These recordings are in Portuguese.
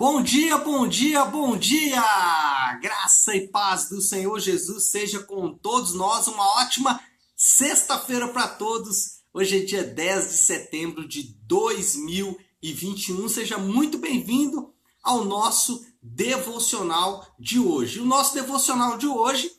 Bom dia, bom dia, bom dia! Graça e paz do Senhor Jesus seja com todos nós. Uma ótima sexta-feira para todos. Hoje é dia 10 de setembro de 2021. Seja muito bem-vindo ao nosso devocional de hoje. O nosso devocional de hoje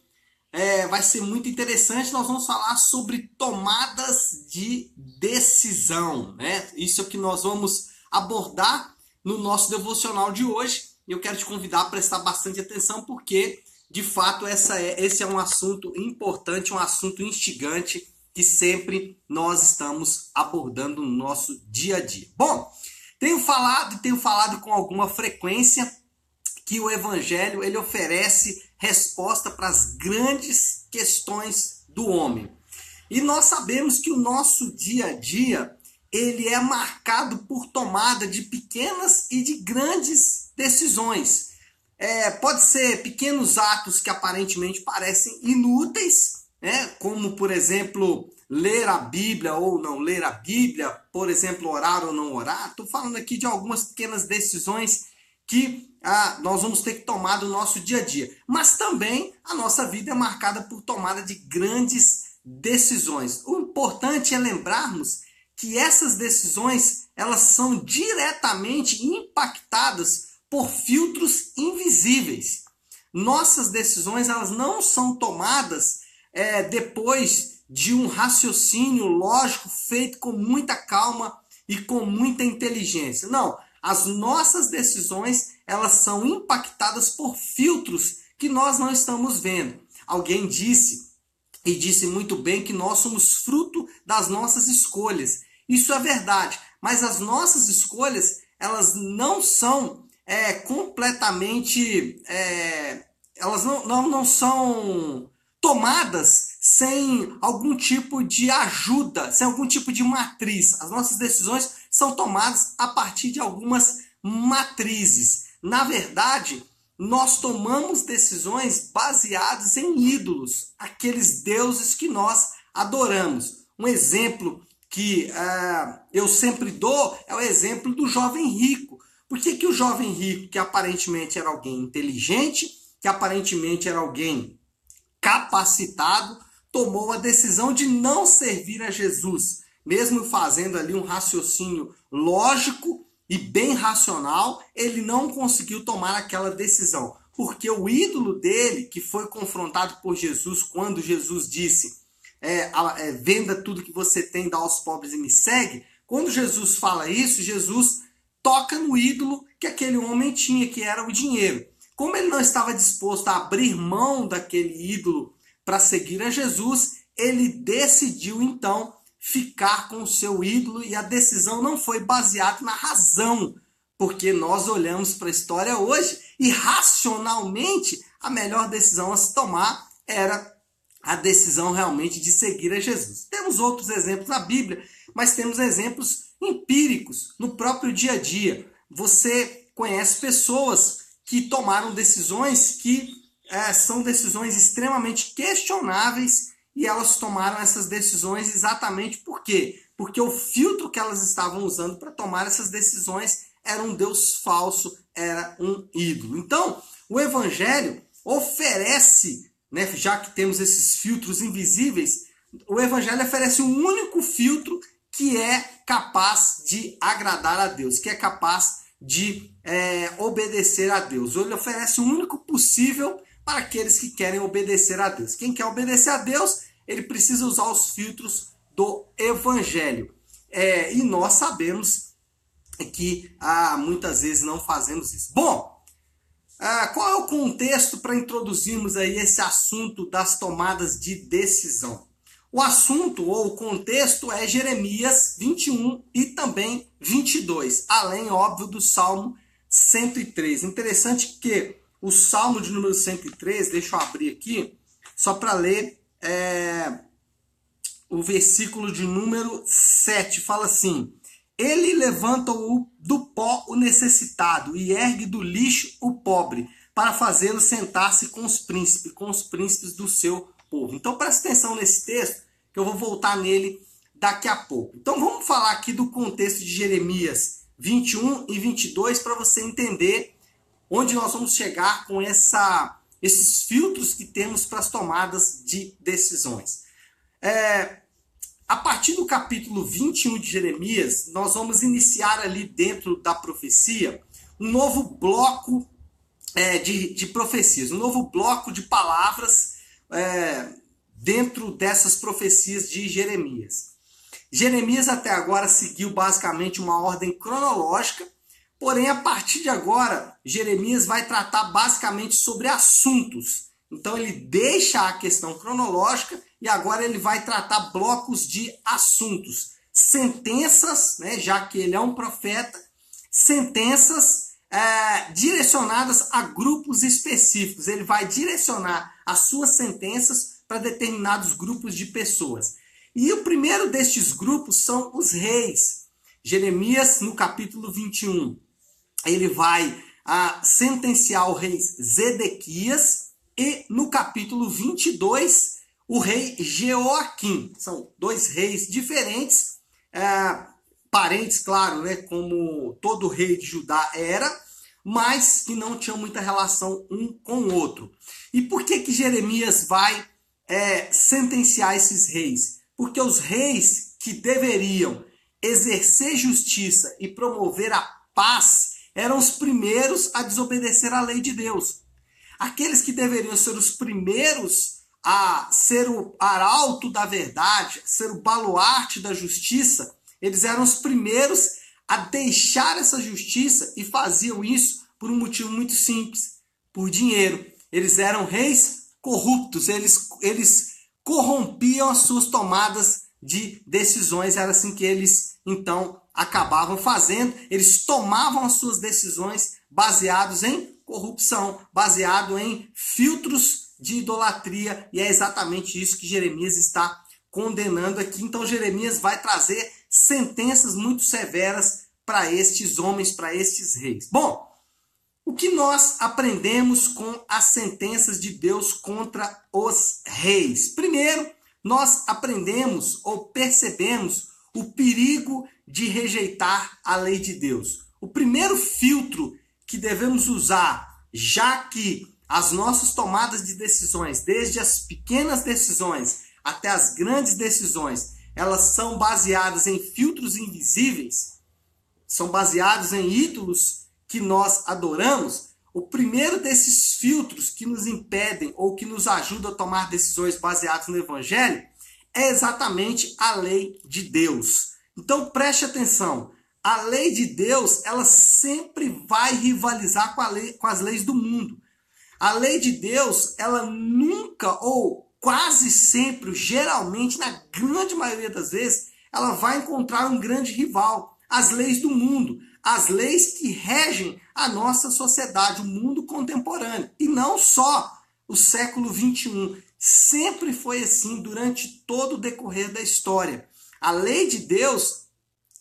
é, vai ser muito interessante. Nós vamos falar sobre tomadas de decisão, né? Isso é que nós vamos abordar no nosso devocional de hoje. E eu quero te convidar a prestar bastante atenção, porque de fato essa é, esse é um assunto importante, um assunto instigante que sempre nós estamos abordando no nosso dia a dia. Bom, tenho falado e tenho falado com alguma frequência que o evangelho ele oferece resposta para as grandes questões do homem. E nós sabemos que o nosso dia a dia ele é marcado por tomada de pequenas e de grandes decisões. É, pode ser pequenos atos que aparentemente parecem inúteis, né? como por exemplo ler a Bíblia ou não ler a Bíblia, por exemplo orar ou não orar. Estou falando aqui de algumas pequenas decisões que ah, nós vamos ter que tomar do nosso dia a dia. Mas também a nossa vida é marcada por tomada de grandes decisões. O importante é lembrarmos que essas decisões elas são diretamente impactadas por filtros invisíveis. Nossas decisões elas não são tomadas é, depois de um raciocínio lógico feito com muita calma e com muita inteligência. Não, as nossas decisões elas são impactadas por filtros que nós não estamos vendo. Alguém disse e disse muito bem que nós somos fruto das nossas escolhas. Isso é verdade, mas as nossas escolhas elas não são é, completamente é, elas não, não, não são tomadas sem algum tipo de ajuda, sem algum tipo de matriz. As nossas decisões são tomadas a partir de algumas matrizes. Na verdade, nós tomamos decisões baseadas em ídolos, aqueles deuses que nós adoramos. Um exemplo que uh, eu sempre dou é o exemplo do jovem rico. Por que, que o jovem rico, que aparentemente era alguém inteligente, que aparentemente era alguém capacitado, tomou a decisão de não servir a Jesus, mesmo fazendo ali um raciocínio lógico e bem racional, ele não conseguiu tomar aquela decisão, porque o ídolo dele, que foi confrontado por Jesus quando Jesus disse: é, é, venda tudo que você tem, dá aos pobres e me segue. Quando Jesus fala isso, Jesus toca no ídolo que aquele homem tinha, que era o dinheiro. Como ele não estava disposto a abrir mão daquele ídolo para seguir a Jesus, ele decidiu então ficar com o seu ídolo e a decisão não foi baseada na razão, porque nós olhamos para a história hoje e racionalmente a melhor decisão a se tomar era a decisão realmente de seguir a Jesus. Temos outros exemplos na Bíblia, mas temos exemplos empíricos no próprio dia a dia. Você conhece pessoas que tomaram decisões que é, são decisões extremamente questionáveis e elas tomaram essas decisões exatamente por quê? Porque o filtro que elas estavam usando para tomar essas decisões era um Deus falso, era um ídolo. Então, o Evangelho oferece né, já que temos esses filtros invisíveis, o Evangelho oferece um único filtro que é capaz de agradar a Deus, que é capaz de é, obedecer a Deus. Ele oferece o um único possível para aqueles que querem obedecer a Deus. Quem quer obedecer a Deus, ele precisa usar os filtros do Evangelho. É, e nós sabemos que ah, muitas vezes não fazemos isso. Bom, ah, qual é o contexto para introduzirmos aí esse assunto das tomadas de decisão? O assunto ou o contexto é Jeremias 21 e também 22, além, óbvio, do Salmo 103. Interessante que o Salmo de número 103, deixa eu abrir aqui, só para ler é, o versículo de número 7, fala assim: ele levanta o, do pó o necessitado e ergue do lixo o pobre, para fazê-lo sentar-se com os príncipes, com os príncipes do seu povo. Então preste atenção nesse texto, que eu vou voltar nele daqui a pouco. Então vamos falar aqui do contexto de Jeremias 21 e 22 para você entender onde nós vamos chegar com essa, esses filtros que temos para as tomadas de decisões. É, a partir do capítulo 21 de Jeremias, nós vamos iniciar ali dentro da profecia um novo bloco é, de, de profecias, um novo bloco de palavras é, dentro dessas profecias de Jeremias. Jeremias até agora seguiu basicamente uma ordem cronológica, porém a partir de agora Jeremias vai tratar basicamente sobre assuntos. Então ele deixa a questão cronológica e agora ele vai tratar blocos de assuntos, sentenças, né, já que ele é um profeta, sentenças é, direcionadas a grupos específicos. Ele vai direcionar as suas sentenças para determinados grupos de pessoas. E o primeiro destes grupos são os reis. Jeremias, no capítulo 21, ele vai a, sentenciar o rei Zedequias, e no capítulo 22, o rei Jeoaquim. São dois reis diferentes, é, parentes, claro, né, como todo rei de Judá era, mas que não tinham muita relação um com o outro. E por que que Jeremias vai é, sentenciar esses reis? Porque os reis que deveriam exercer justiça e promover a paz eram os primeiros a desobedecer à lei de Deus. Aqueles que deveriam ser os primeiros a ser o arauto da verdade, ser o baluarte da justiça, eles eram os primeiros a deixar essa justiça e faziam isso por um motivo muito simples, por dinheiro. Eles eram reis corruptos, eles, eles corrompiam as suas tomadas de decisões, era assim que eles então acabavam fazendo, eles tomavam as suas decisões baseados em corrupção, baseado em filtros de idolatria, e é exatamente isso que Jeremias está condenando aqui. Então Jeremias vai trazer sentenças muito severas para estes homens, para estes reis. Bom, o que nós aprendemos com as sentenças de Deus contra os reis? Primeiro, nós aprendemos ou percebemos o perigo de rejeitar a lei de Deus. O primeiro filtro que devemos usar, já que as nossas tomadas de decisões, desde as pequenas decisões até as grandes decisões, elas são baseadas em filtros invisíveis, são baseados em ídolos que nós adoramos, o primeiro desses filtros que nos impedem ou que nos ajudam a tomar decisões baseadas no Evangelho é exatamente a lei de Deus. Então preste atenção. A lei de Deus, ela sempre vai rivalizar com, lei, com as leis do mundo. A lei de Deus, ela nunca ou quase sempre, geralmente, na grande maioria das vezes, ela vai encontrar um grande rival, as leis do mundo as leis que regem a nossa sociedade, o mundo contemporâneo. E não só o século XXI. Sempre foi assim durante todo o decorrer da história. A lei de Deus,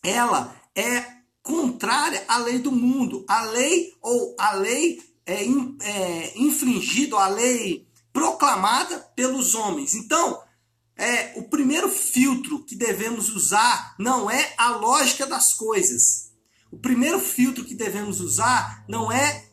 ela é contrária à lei do mundo. A lei ou a lei é, é infringida, a lei proclamada pelos homens. Então, é, o primeiro filtro que devemos usar não é a lógica das coisas, o primeiro filtro que devemos usar não é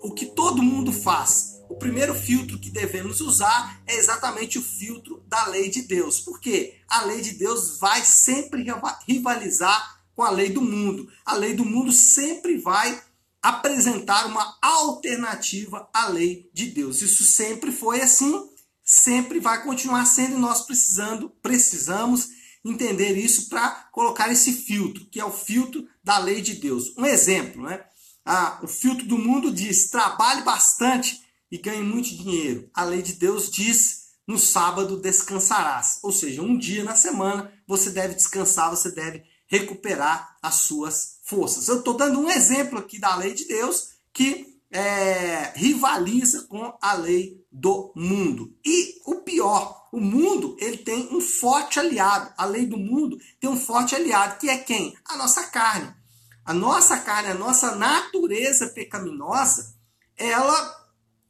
o que todo mundo faz. O primeiro filtro que devemos usar é exatamente o filtro da lei de Deus. Porque a lei de Deus vai sempre rivalizar com a lei do mundo. A lei do mundo sempre vai apresentar uma alternativa à lei de Deus. Isso sempre foi assim, sempre vai continuar sendo e nós precisando, precisamos entender isso para colocar esse filtro, que é o filtro da lei de Deus. Um exemplo, né? Ah, o filtro do mundo diz: trabalhe bastante e ganhe muito dinheiro. A lei de Deus diz: no sábado descansarás. Ou seja, um dia na semana você deve descansar, você deve recuperar as suas forças. Eu estou dando um exemplo aqui da lei de Deus que é, rivaliza com a lei do mundo. E o pior, o mundo ele tem um forte aliado. A lei do mundo tem um forte aliado, que é quem? A nossa carne. A nossa carne, a nossa natureza pecaminosa, ela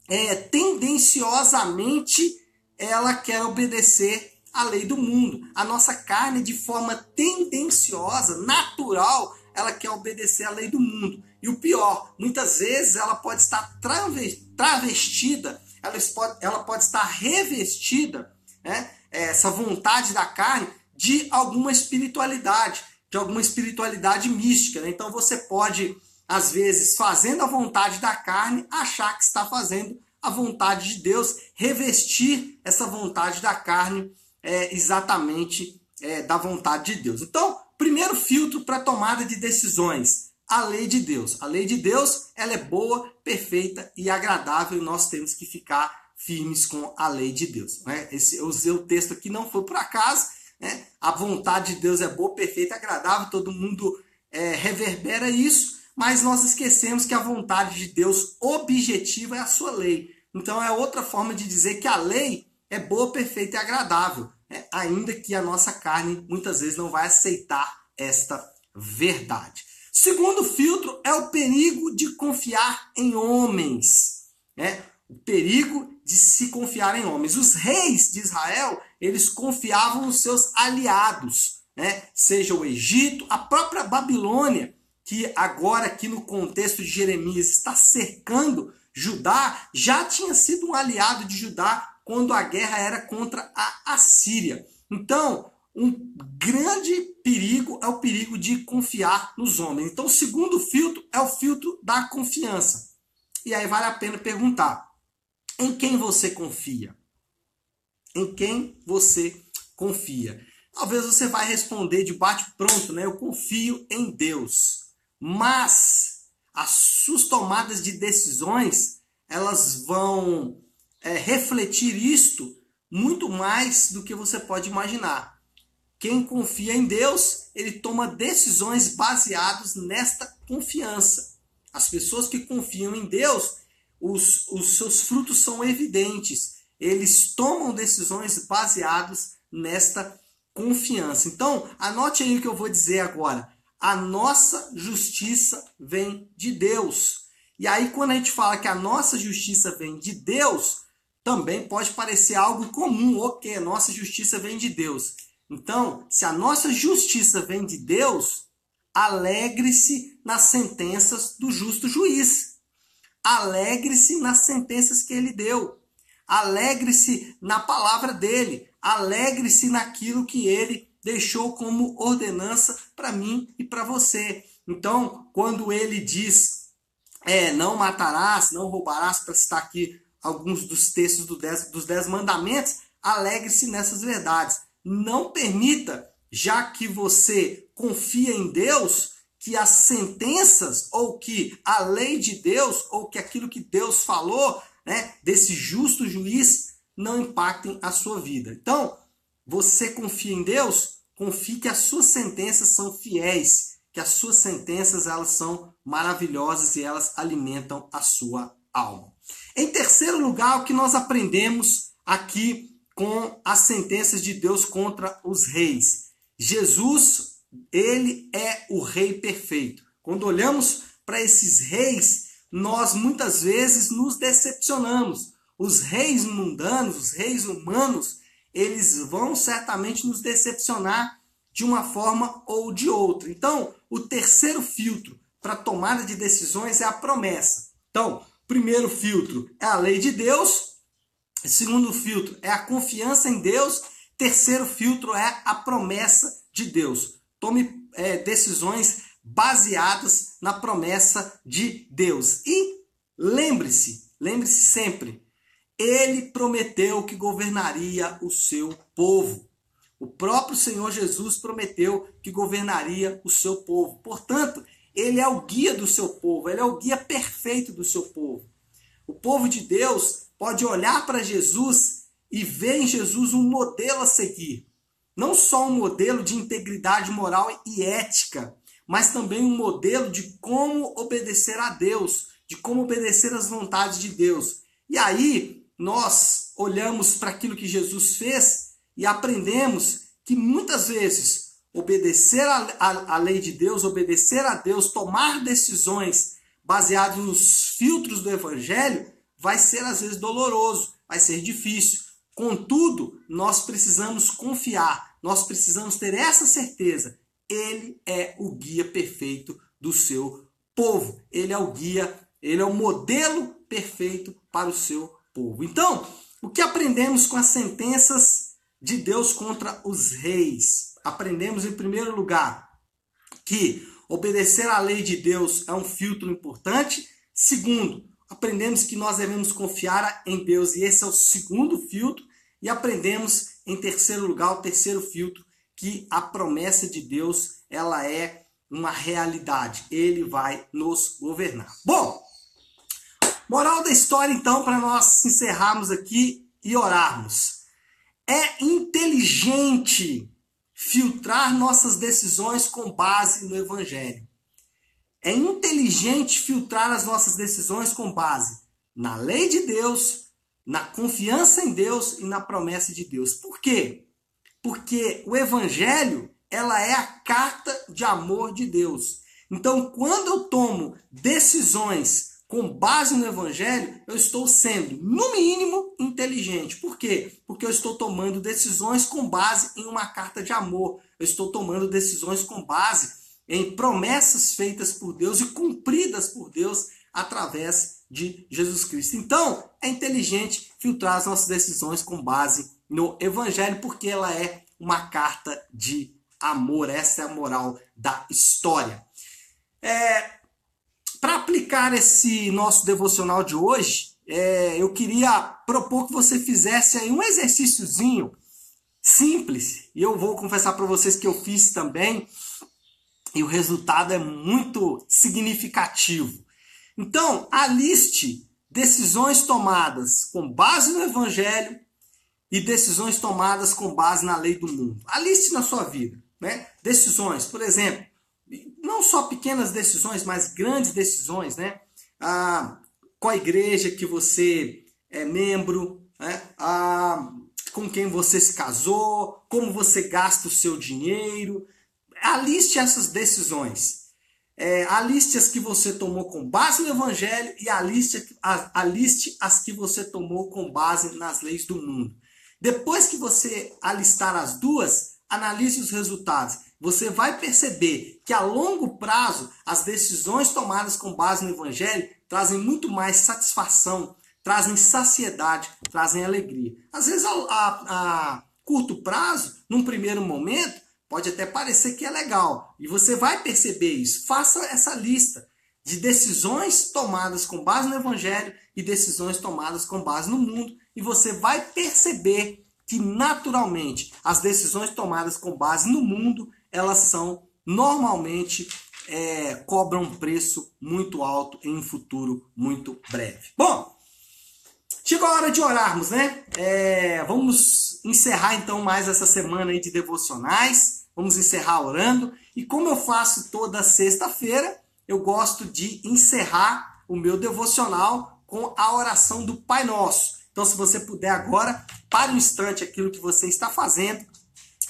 é, tendenciosamente ela quer obedecer à lei do mundo. A nossa carne, de forma tendenciosa, natural, ela quer obedecer à lei do mundo. E o pior, muitas vezes ela pode estar travestida, ela pode, ela pode estar revestida, né? essa vontade da carne, de alguma espiritualidade, de alguma espiritualidade mística. Né? Então você pode, às vezes, fazendo a vontade da carne, achar que está fazendo a vontade de Deus, revestir essa vontade da carne é, exatamente é, da vontade de Deus. Então, primeiro filtro para tomada de decisões, a lei de Deus. A lei de Deus ela é boa, perfeita e agradável e nós temos que ficar firmes com a lei de Deus. Né? Esse, eu usei o texto aqui, não foi por acaso. Né? A vontade de Deus é boa, perfeita, agradável, todo mundo é, reverbera isso, mas nós esquecemos que a vontade de Deus objetiva é a sua lei. Então é outra forma de dizer que a lei é boa, perfeita e agradável, né? ainda que a nossa carne muitas vezes não vai aceitar esta verdade. Segundo filtro é o perigo de confiar em homens. Né? O perigo de se confiar em homens. Os reis de Israel, eles confiavam nos seus aliados, né? seja o Egito, a própria Babilônia, que agora aqui no contexto de Jeremias está cercando Judá, já tinha sido um aliado de Judá quando a guerra era contra a Assíria. Então, um grande perigo é o perigo de confiar nos homens. Então, o segundo filtro é o filtro da confiança. E aí vale a pena perguntar: em quem você confia? Em quem você confia? Talvez você vai responder de bate-pronto, né? Eu confio em Deus. Mas as suas tomadas de decisões, elas vão é, refletir isto muito mais do que você pode imaginar. Quem confia em Deus, ele toma decisões baseadas nesta confiança. As pessoas que confiam em Deus, os, os seus frutos são evidentes. Eles tomam decisões baseadas nesta confiança. Então, anote aí o que eu vou dizer agora. A nossa justiça vem de Deus. E aí, quando a gente fala que a nossa justiça vem de Deus, também pode parecer algo comum, ok, nossa justiça vem de Deus. Então, se a nossa justiça vem de Deus, alegre-se nas sentenças do justo juiz. Alegre-se nas sentenças que ele deu. Alegre-se na palavra dele. Alegre-se naquilo que ele deixou como ordenança para mim e para você. Então, quando ele diz, é, não matarás, não roubarás, para citar aqui alguns dos textos do dez, dos Dez Mandamentos, alegre-se nessas verdades. Não permita, já que você confia em Deus, que as sentenças ou que a lei de Deus ou que aquilo que Deus falou, né, desse justo juiz não impactem a sua vida. Então, você confia em Deus, confie que as suas sentenças são fiéis, que as suas sentenças elas são maravilhosas e elas alimentam a sua alma. Em terceiro lugar, o que nós aprendemos aqui com as sentenças de Deus contra os reis. Jesus ele é o rei perfeito. Quando olhamos para esses reis, nós muitas vezes nos decepcionamos. Os reis mundanos, os reis humanos, eles vão certamente nos decepcionar de uma forma ou de outra. Então, o terceiro filtro para tomada de decisões é a promessa. Então, primeiro filtro é a lei de Deus, segundo filtro é a confiança em Deus, terceiro filtro é a promessa de Deus. Tome é, decisões baseadas na promessa de Deus. E lembre-se, lembre-se sempre, ele prometeu que governaria o seu povo. O próprio Senhor Jesus prometeu que governaria o seu povo. Portanto, ele é o guia do seu povo, ele é o guia perfeito do seu povo. O povo de Deus pode olhar para Jesus e ver em Jesus um modelo a seguir não só um modelo de integridade moral e ética, mas também um modelo de como obedecer a Deus, de como obedecer às vontades de Deus. E aí nós olhamos para aquilo que Jesus fez e aprendemos que muitas vezes obedecer à lei de Deus, obedecer a Deus, tomar decisões baseadas nos filtros do Evangelho, vai ser às vezes doloroso, vai ser difícil. Contudo, nós precisamos confiar, nós precisamos ter essa certeza. ele é o guia perfeito do seu povo. Ele é o guia, ele é o modelo perfeito para o seu povo. Então, o que aprendemos com as sentenças de Deus contra os reis? Aprendemos, em primeiro lugar, que obedecer à lei de Deus é um filtro importante. Segundo, aprendemos que nós devemos confiar em Deus, e esse é o segundo filtro. E aprendemos, em terceiro lugar, o terceiro filtro, que a promessa de Deus ela é uma realidade. Ele vai nos governar. Bom, moral da história então para nós encerrarmos aqui e orarmos. É inteligente filtrar nossas decisões com base no evangelho. É inteligente filtrar as nossas decisões com base na lei de Deus, na confiança em Deus e na promessa de Deus. Por quê? Porque o evangelho ela é a carta de amor de Deus. Então, quando eu tomo decisões com base no evangelho, eu estou sendo, no mínimo, inteligente. Por quê? Porque eu estou tomando decisões com base em uma carta de amor. Eu estou tomando decisões com base em promessas feitas por Deus e cumpridas por Deus através de Jesus Cristo. Então, é inteligente filtrar as nossas decisões com base no evangelho, porque ela é uma carta de amor. Essa é a moral da história. É, Para aplicar esse nosso devocional de hoje, é, eu queria propor que você fizesse aí um exercíciozinho simples. E eu vou confessar para vocês que eu fiz também. E o resultado é muito significativo. Então, aliste decisões tomadas com base no Evangelho e decisões tomadas com base na lei do mundo. Aliste na sua vida. Né? Decisões, por exemplo, não só pequenas decisões, mas grandes decisões, né? Ah, qual a igreja que você é membro, né? ah, com quem você se casou, como você gasta o seu dinheiro. Aliste essas decisões. É, aliste as que você tomou com base no Evangelho e aliste, aliste as que você tomou com base nas leis do mundo. Depois que você alistar as duas, analise os resultados. Você vai perceber que a longo prazo as decisões tomadas com base no Evangelho trazem muito mais satisfação, trazem saciedade, trazem alegria. Às vezes, a, a, a curto prazo, num primeiro momento, pode até parecer que é legal. E você vai perceber isso. Faça essa lista de decisões tomadas com base no Evangelho e decisões tomadas com base no mundo. E você vai perceber que naturalmente as decisões tomadas com base no mundo elas são normalmente é, cobram um preço muito alto em um futuro muito breve. Bom, chegou a hora de orarmos, né? É, vamos encerrar então mais essa semana aí de devocionais. Vamos encerrar orando. E como eu faço toda sexta-feira, eu gosto de encerrar o meu devocional com a oração do Pai Nosso. Então, se você puder agora, pare um instante aquilo que você está fazendo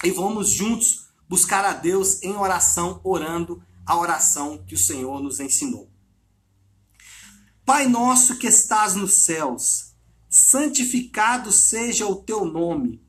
e vamos juntos buscar a Deus em oração, orando a oração que o Senhor nos ensinou. Pai nosso que estás nos céus, santificado seja o teu nome.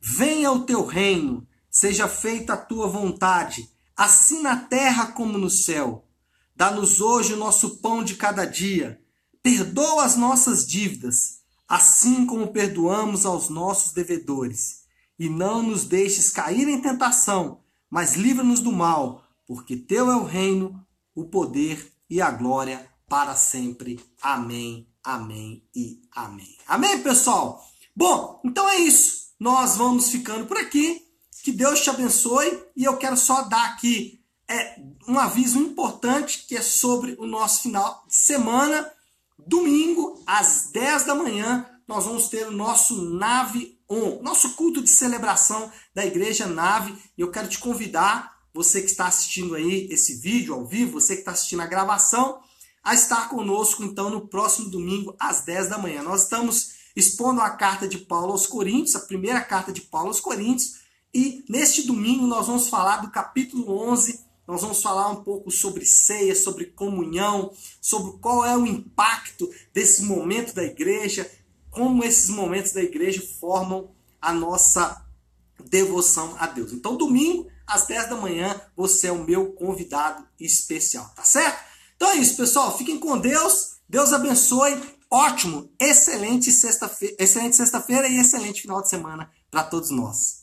Venha o teu reino, seja feita a tua vontade, assim na terra como no céu. Dá-nos hoje o nosso pão de cada dia. Perdoa as nossas dívidas assim como perdoamos aos nossos devedores. E não nos deixes cair em tentação, mas livra-nos do mal, porque teu é o reino, o poder e a glória para sempre. Amém, amém e amém. Amém, pessoal? Bom, então é isso. Nós vamos ficando por aqui. Que Deus te abençoe e eu quero só dar aqui é, um aviso importante que é sobre o nosso final de semana. Domingo, às 10 da manhã, nós vamos ter o nosso Nave Nosso culto de celebração da Igreja Nave. E eu quero te convidar, você que está assistindo aí esse vídeo ao vivo, você que está assistindo a gravação, a estar conosco então no próximo domingo às 10 da manhã. Nós estamos expondo a carta de Paulo aos Coríntios, a primeira carta de Paulo aos Coríntios, e neste domingo nós vamos falar do capítulo 11 nós vamos falar um pouco sobre ceia, sobre comunhão, sobre qual é o impacto desse momento da igreja, como esses momentos da igreja formam a nossa devoção a Deus. Então, domingo, às 10 da manhã, você é o meu convidado especial, tá certo? Então é isso, pessoal. Fiquem com Deus. Deus abençoe. Ótimo, excelente sexta-feira, excelente sexta-feira e excelente final de semana para todos nós.